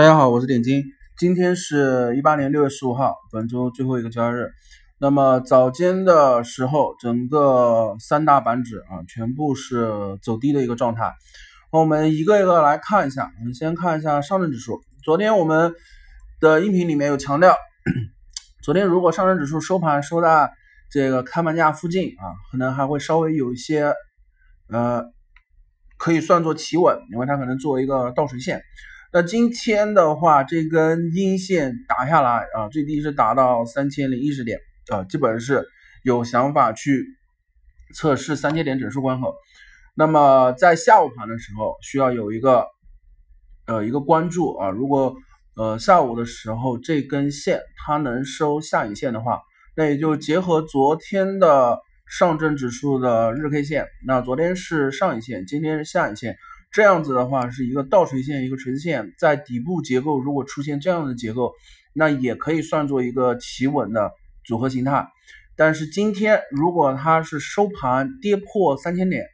大家好，我是点金。今天是一八年六月十五号，本周最后一个交易日。那么早间的时候，整个三大板指啊，全部是走低的一个状态。我们一个一个来看一下。我们先看一下上证指数。昨天我们的音频里面有强调，昨天如果上证指数收盘收在这个开盘价附近啊，可能还会稍微有一些呃，可以算作企稳，因为它可能作为一个倒垂线。那今天的话，这根阴线打下来啊，最低是达到三千零一十点啊，基本是有想法去测试三千点整数关口。那么在下午盘的时候，需要有一个呃一个关注啊，如果呃下午的时候这根线它能收下影线的话，那也就结合昨天的上证指数的日 K 线，那昨天是上影线，今天是下影线。这样子的话是一个倒垂线，一个垂直线，在底部结构如果出现这样的结构，那也可以算作一个企稳的组合形态。但是今天如果它是收盘跌破三千点，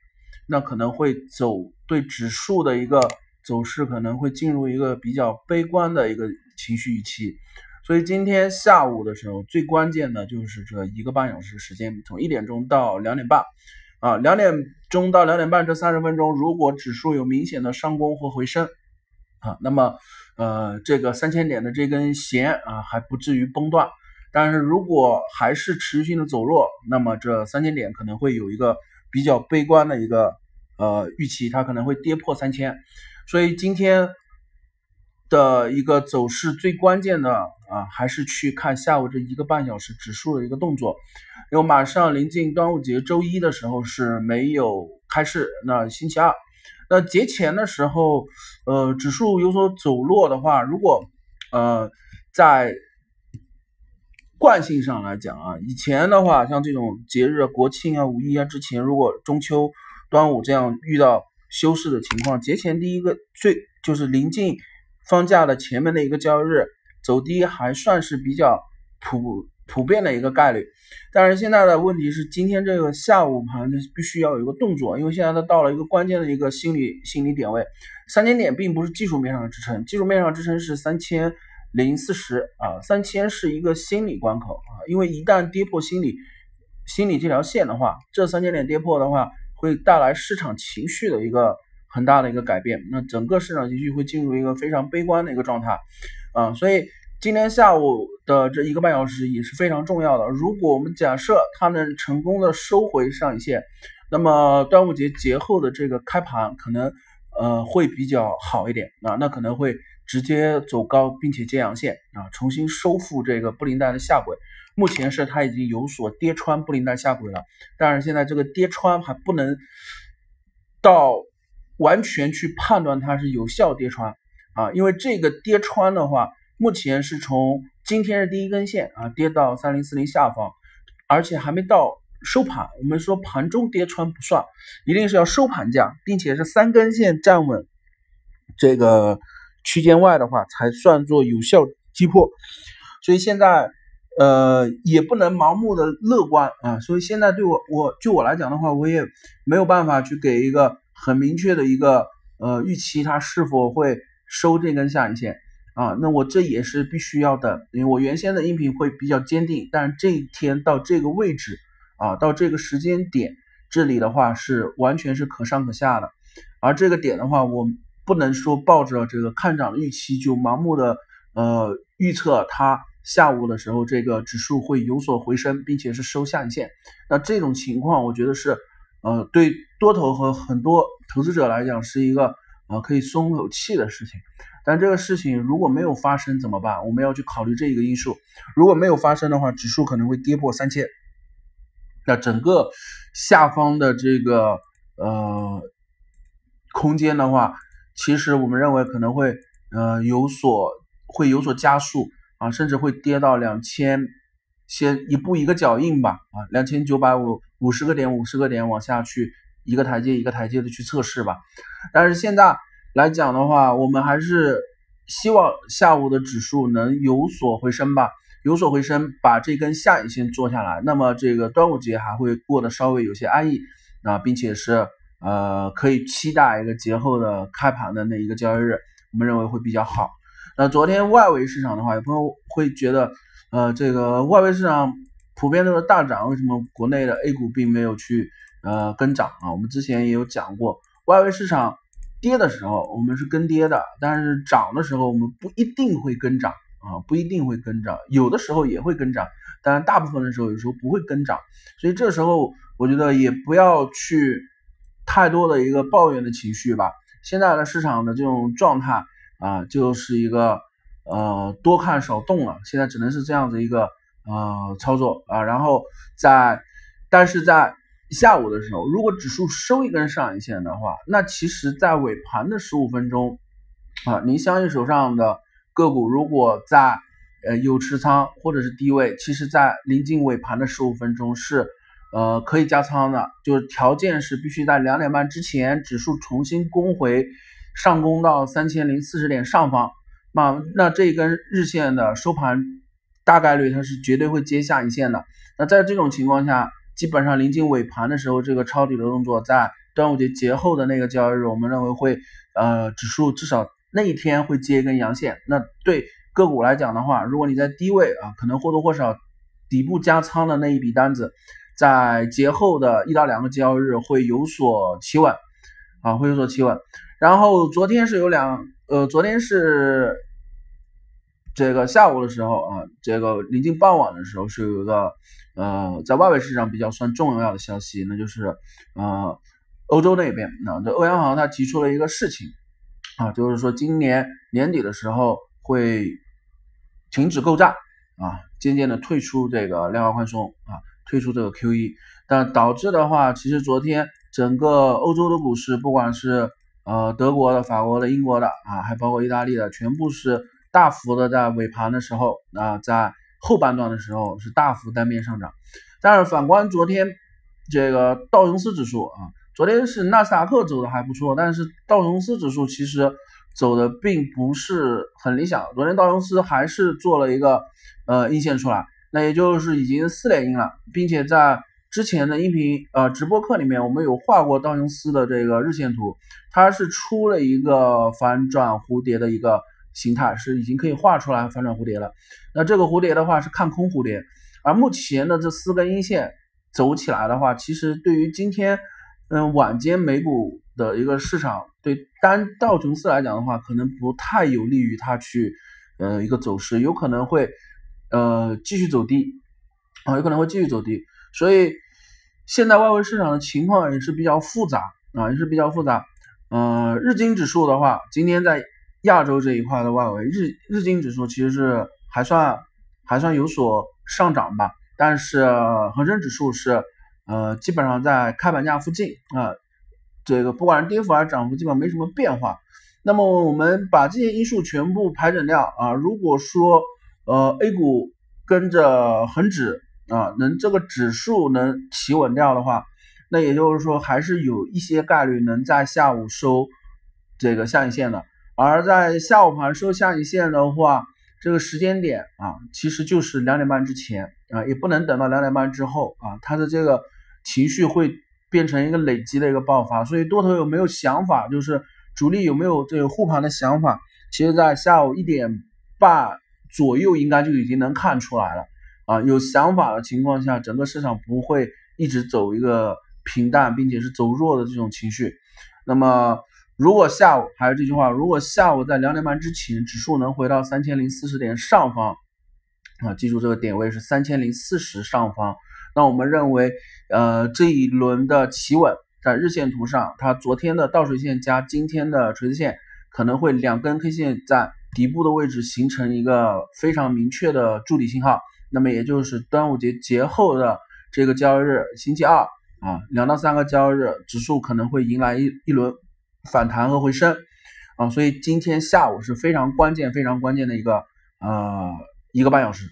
那可能会走对指数的一个走势可能会进入一个比较悲观的一个情绪预期。所以今天下午的时候，最关键的就是这一个半小时时间，从一点钟到两点半。啊，两点中到两点半这三十分钟，如果指数有明显的上攻或回升，啊，那么呃这个三千点的这根弦啊还不至于崩断。但是如果还是持续的走弱，那么这三千点可能会有一个比较悲观的一个呃预期，它可能会跌破三千。所以今天的一个走势最关键的啊，还是去看下午这一个半小时指数的一个动作。因为马上临近端午节，周一的时候是没有开市。那星期二，那节前的时候，呃，指数有所走弱的话，如果呃在惯性上来讲啊，以前的话，像这种节日，国庆啊、五一啊之前，如果中秋、端午这样遇到休市的情况，节前第一个最就是临近放假的前面的一个交易日走低，还算是比较普。普遍的一个概率，但是现在的问题是，今天这个下午盘必须要有一个动作，因为现在它到了一个关键的一个心理心理点位，三千点并不是技术面上的支撑，技术面上支撑是三千零四十啊，三千是一个心理关口啊，因为一旦跌破心理心理这条线的话，这三千点跌破的话，会带来市场情绪的一个很大的一个改变，那整个市场情绪会进入一个非常悲观的一个状态啊，所以。今天下午的这一个半小时也是非常重要的。如果我们假设它能成功的收回上影线，那么端午节节后的这个开盘可能呃会比较好一点啊，那可能会直接走高，并且接阳线啊，重新收复这个布林带的下轨。目前是它已经有所跌穿布林带下轨了，但是现在这个跌穿还不能到完全去判断它是有效跌穿啊，因为这个跌穿的话。目前是从今天是第一根线啊，跌到三零四零下方，而且还没到收盘。我们说盘中跌穿不算，一定是要收盘价，并且是三根线站稳这个区间外的话，才算作有效击破。所以现在呃也不能盲目的乐观啊。所以现在对我我就我来讲的话，我也没有办法去给一个很明确的一个呃预期，它是否会收这根下影线。啊，那我这也是必须要的，因为我原先的音频会比较坚定，但这一天到这个位置啊，到这个时间点，这里的话是完全是可上可下的，而这个点的话，我不能说抱着这个看涨的预期就盲目的呃预测它下午的时候这个指数会有所回升，并且是收下影线，那这种情况我觉得是呃对多头和很多投资者来讲是一个呃可以松口气的事情。但这个事情如果没有发生怎么办？我们要去考虑这一个因素。如果没有发生的话，指数可能会跌破三千，那整个下方的这个呃空间的话，其实我们认为可能会呃有所会有所加速啊，甚至会跌到两千，先一步一个脚印吧啊，两千九百五五十个点五十个点往下去一个台阶一个台阶的去测试吧。但是现在。来讲的话，我们还是希望下午的指数能有所回升吧，有所回升，把这根下影线做下来。那么这个端午节还会过得稍微有些安逸啊，并且是呃可以期待一个节后的开盘的那一个交易日，我们认为会比较好。那昨天外围市场的话，有朋友会觉得，呃，这个外围市场普遍都是大涨，为什么国内的 A 股并没有去呃跟涨啊？我们之前也有讲过，外围市场跌的时候我们是跟跌的，但是涨的时候我们不一定会跟涨啊，不一定会跟涨，有的时候也会跟涨，但大部分的时候有时候不会跟涨，所以这时候我觉得也不要去太多的一个抱怨的情绪吧。现在的市场的这种状态。啊，就是一个呃多看少动了，现在只能是这样子一个呃操作啊。然后在，但是在下午的时候，如果指数收一根上影线的话，那其实在尾盘的十五分钟啊，您相信手上的个股如果在呃有持仓或者是低位，其实在临近尾盘的十五分钟是呃可以加仓的，就是条件是必须在两点半之前指数重新攻回。上攻到三千零四十点上方，那那这一根日线的收盘大概率它是绝对会接下影线的。那在这种情况下，基本上临近尾盘的时候，这个抄底的动作在端午节节后的那个交易日，我们认为会呃指数至少那一天会接一根阳线。那对个股来讲的话，如果你在低位啊，可能或多或少底部加仓的那一笔单子，在节后的一到两个交易日会有所企稳啊，会有所企稳。然后昨天是有两，呃，昨天是这个下午的时候啊，这个临近傍晚的时候是有一个，呃，在外围市场比较算重要的消息，那就是，呃，欧洲那边，那这欧央行它提出了一个事情，啊，就是说今年年底的时候会停止购债，啊，渐渐的退出这个量化宽松，啊，退出这个 QE，但导致的话，其实昨天整个欧洲的股市，不管是呃，德国的、法国的、英国的啊，还包括意大利的，全部是大幅的在尾盘的时候啊，在后半段的时候是大幅单边上涨。但是反观昨天这个道琼斯指数啊，昨天是纳斯达克走的还不错，但是道琼斯指数其实走的并不是很理想。昨天道琼斯还是做了一个呃阴线出来，那也就是已经四连阴了，并且在。之前的音频呃直播课里面，我们有画过道琼斯的这个日线图，它是出了一个反转蝴蝶的一个形态，是已经可以画出来反转蝴蝶了。那这个蝴蝶的话是看空蝴蝶，而目前的这四根阴线走起来的话，其实对于今天嗯晚间美股的一个市场，对单道琼斯来讲的话，可能不太有利于它去呃一个走势，有可能会呃继续走低啊，有可能会继续走低，所以。现在外围市场的情况也是比较复杂啊，也是比较复杂。嗯，日经指数的话，今天在亚洲这一块的外围，日日经指数其实是还算还算有所上涨吧。但是恒生指数是呃基本上在开盘价附近啊，这个不管是跌幅还是涨幅，基本上没什么变化。那么我们把这些因素全部排整掉啊，如果说呃 A 股跟着恒指。啊，能这个指数能企稳掉的话，那也就是说还是有一些概率能在下午收这个下影线的。而在下午盘收下影线的话，这个时间点啊，其实就是两点半之前啊，也不能等到两点半之后啊，它的这个情绪会变成一个累积的一个爆发。所以多头有没有想法，就是主力有没有这个护盘的想法，其实在下午一点半左右应该就已经能看出来了。啊，有想法的情况下，整个市场不会一直走一个平淡，并且是走弱的这种情绪。那么，如果下午还是这句话，如果下午在两点半之前，指数能回到三千零四十点上方，啊，记住这个点位是三千零四十上方，那我们认为，呃，这一轮的企稳，在日线图上，它昨天的倒水线加今天的垂直线，可能会两根 K 线在底部的位置形成一个非常明确的筑底信号。那么也就是端午节节后的这个交易日，星期二啊，两到三个交易日，指数可能会迎来一一轮反弹和回升啊，所以今天下午是非常关键、非常关键的一个呃一个半小时。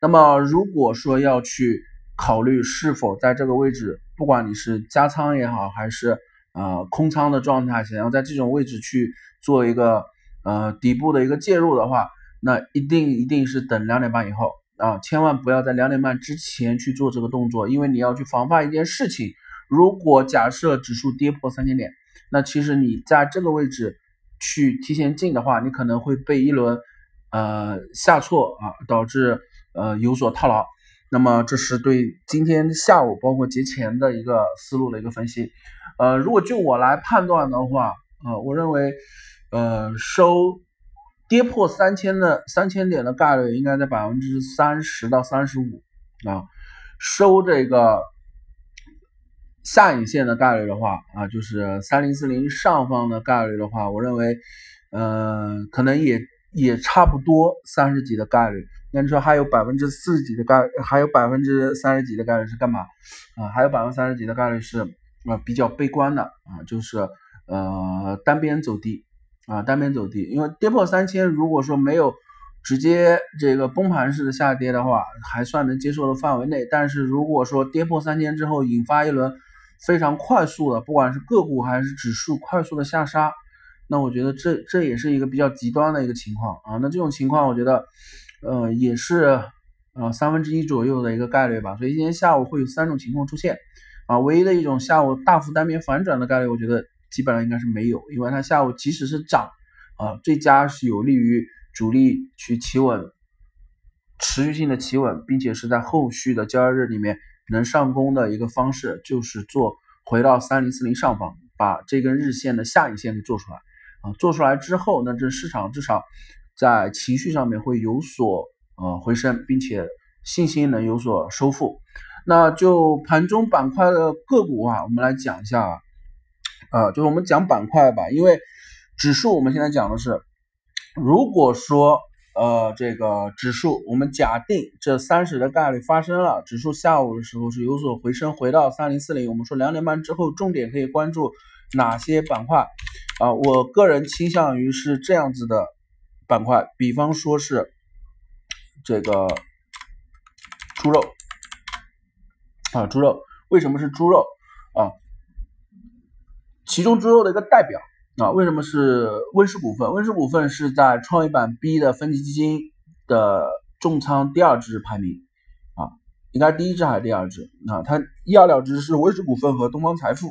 那么如果说要去考虑是否在这个位置，不管你是加仓也好，还是呃空仓的状态，想要在这种位置去做一个呃底部的一个介入的话，那一定一定是等两点半以后。啊，千万不要在两点半之前去做这个动作，因为你要去防范一件事情。如果假设指数跌破三千点，那其实你在这个位置去提前进的话，你可能会被一轮呃下挫啊，导致呃有所套牢。那么这是对今天下午包括节前的一个思路的一个分析。呃，如果就我来判断的话，呃，我认为呃收跌破三千的三千点的概率应该在百分之三十到三十五啊，收这个。下影线的概率的话啊，就是三零四零上方的概率的话，我认为，呃，可能也也差不多三十几的概率。那你说还有百分之四十几的概，还有百分之三十几的概率是干嘛？啊，还有百分之三十几的概率是啊比较悲观的啊，就是呃单边走低啊，单边走低。因为跌破三千，如果说没有直接这个崩盘式的下跌的话，还算能接受的范围内。但是如果说跌破三千之后，引发一轮。非常快速的，不管是个股还是指数快速的下杀，那我觉得这这也是一个比较极端的一个情况啊。那这种情况，我觉得，呃，也是呃三分之一左右的一个概率吧。所以今天下午会有三种情况出现啊。唯一的一种下午大幅单边反转的概率，我觉得基本上应该是没有，因为它下午即使是涨啊，最佳是有利于主力去企稳，持续性的企稳，并且是在后续的交易日里面。能上攻的一个方式就是做回到三零四零上方，把这根日线的下影线给做出来啊，做出来之后，那这市场至少在情绪上面会有所呃回升，并且信心能有所收复。那就盘中板块的个股啊，我们来讲一下啊，就是我们讲板块吧，因为指数我们现在讲的是，如果说。呃，这个指数，我们假定这三十的概率发生了，指数下午的时候是有所回升，回到三零四零。我们说两点半之后，重点可以关注哪些板块啊？我个人倾向于是这样子的板块，比方说是这个猪肉啊，猪肉为什么是猪肉啊？其中猪肉的一个代表。啊，为什么是温氏股份？温氏股份是在创业板 B 的分级基金的重仓第二支排名啊，应该第一支还是第二支？啊，它一二两支是温氏股份和东方财富。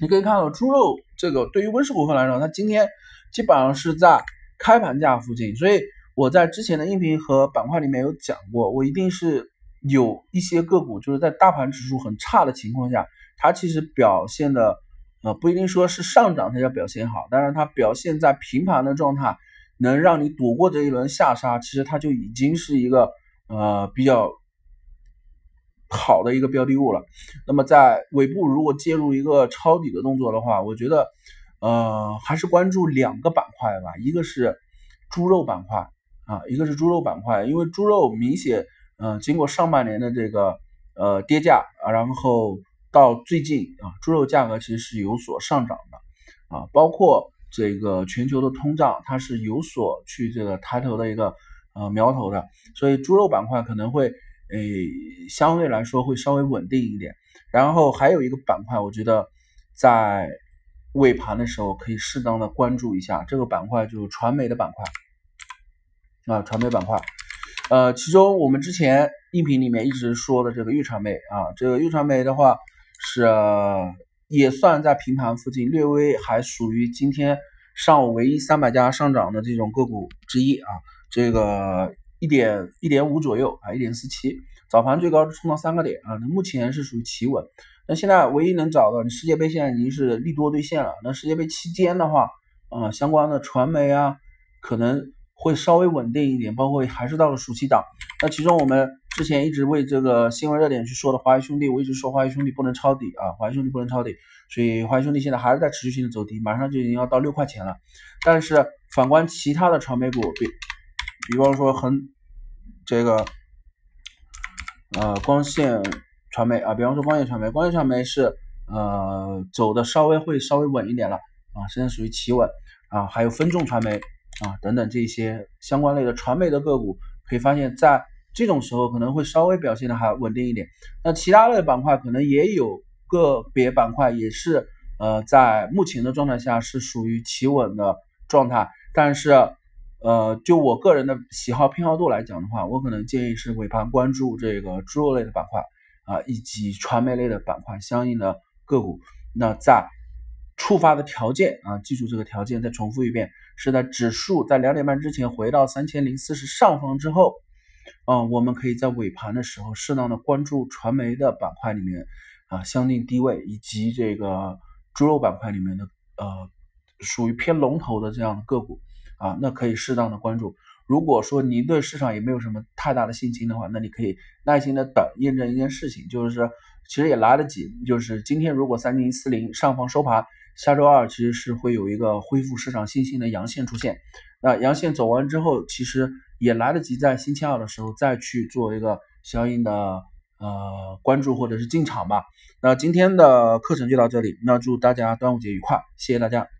你可以看到猪肉这个对于温氏股份来说，它今天基本上是在开盘价附近，所以我在之前的音频和板块里面有讲过，我一定是有一些个股就是在大盘指数很差的情况下，它其实表现的。啊，不一定说是上涨它要表现好，但是它表现在平盘的状态，能让你躲过这一轮下杀，其实它就已经是一个呃比较好的一个标的物了。那么在尾部如果介入一个抄底的动作的话，我觉得呃还是关注两个板块吧，一个是猪肉板块啊，一个是猪肉板块，因为猪肉明显嗯经过上半年的这个呃跌价，然后。到最近啊，猪肉价格其实是有所上涨的啊，包括这个全球的通胀，它是有所去这个抬头的一个呃苗头的，所以猪肉板块可能会诶相对来说会稍微稳定一点。然后还有一个板块，我觉得在尾盘的时候可以适当的关注一下，这个板块就是传媒的板块啊，传媒板块。呃，其中我们之前音频里面一直说的这个豫传媒啊，这个豫传媒的话。是也算在平盘附近，略微还属于今天上午唯一三百家上涨的这种个股之一啊。这个一点一点五左右啊，一点四七，早盘最高冲到三个点啊。那目前是属于企稳。那现在唯一能找到，世界杯现在已经是利多兑现了。那世界杯期间的话，啊，相关的传媒啊，可能会稍微稳定一点，包括还是到了暑期档。那其中我们。之前一直为这个新闻热点去说的华谊兄弟，我一直说华谊兄弟不能抄底啊，华谊兄弟不能抄底，所以华谊兄弟现在还是在持续性的走低，马上就已经要到六块钱了。但是反观其他的传媒股，比比方说恒这个呃光线传媒啊，比方说光线传媒，光线传媒是呃走的稍微会稍微稳一点了啊，现在属于企稳啊，还有分众传媒啊等等这些相关类的传媒的个股，可以发现，在这种时候可能会稍微表现的还稳定一点，那其他的板块可能也有个别板块也是呃在目前的状态下是属于企稳的状态，但是呃就我个人的喜好偏好度来讲的话，我可能建议是尾盘关注这个猪肉类的板块啊以及传媒类的板块相应的个股，那在触发的条件啊，记住这个条件，再重复一遍，是在指数在两点半之前回到三千零四十上方之后，啊，我们可以在尾盘的时候适当的关注传媒的板块里面啊相应低位以及这个猪肉板块里面的呃属于偏龙头的这样的个股啊，那可以适当的关注。如果说您对市场也没有什么太大的信心的话，那你可以耐心的等，验证一件事情，就是其实也来得及，就是今天如果三零四零上方收盘，下周二其实是会有一个恢复市场信心的阳线出现。那阳线走完之后，其实也来得及在星期二的时候再去做一个相应的呃关注或者是进场吧。那今天的课程就到这里，那祝大家端午节愉快，谢谢大家。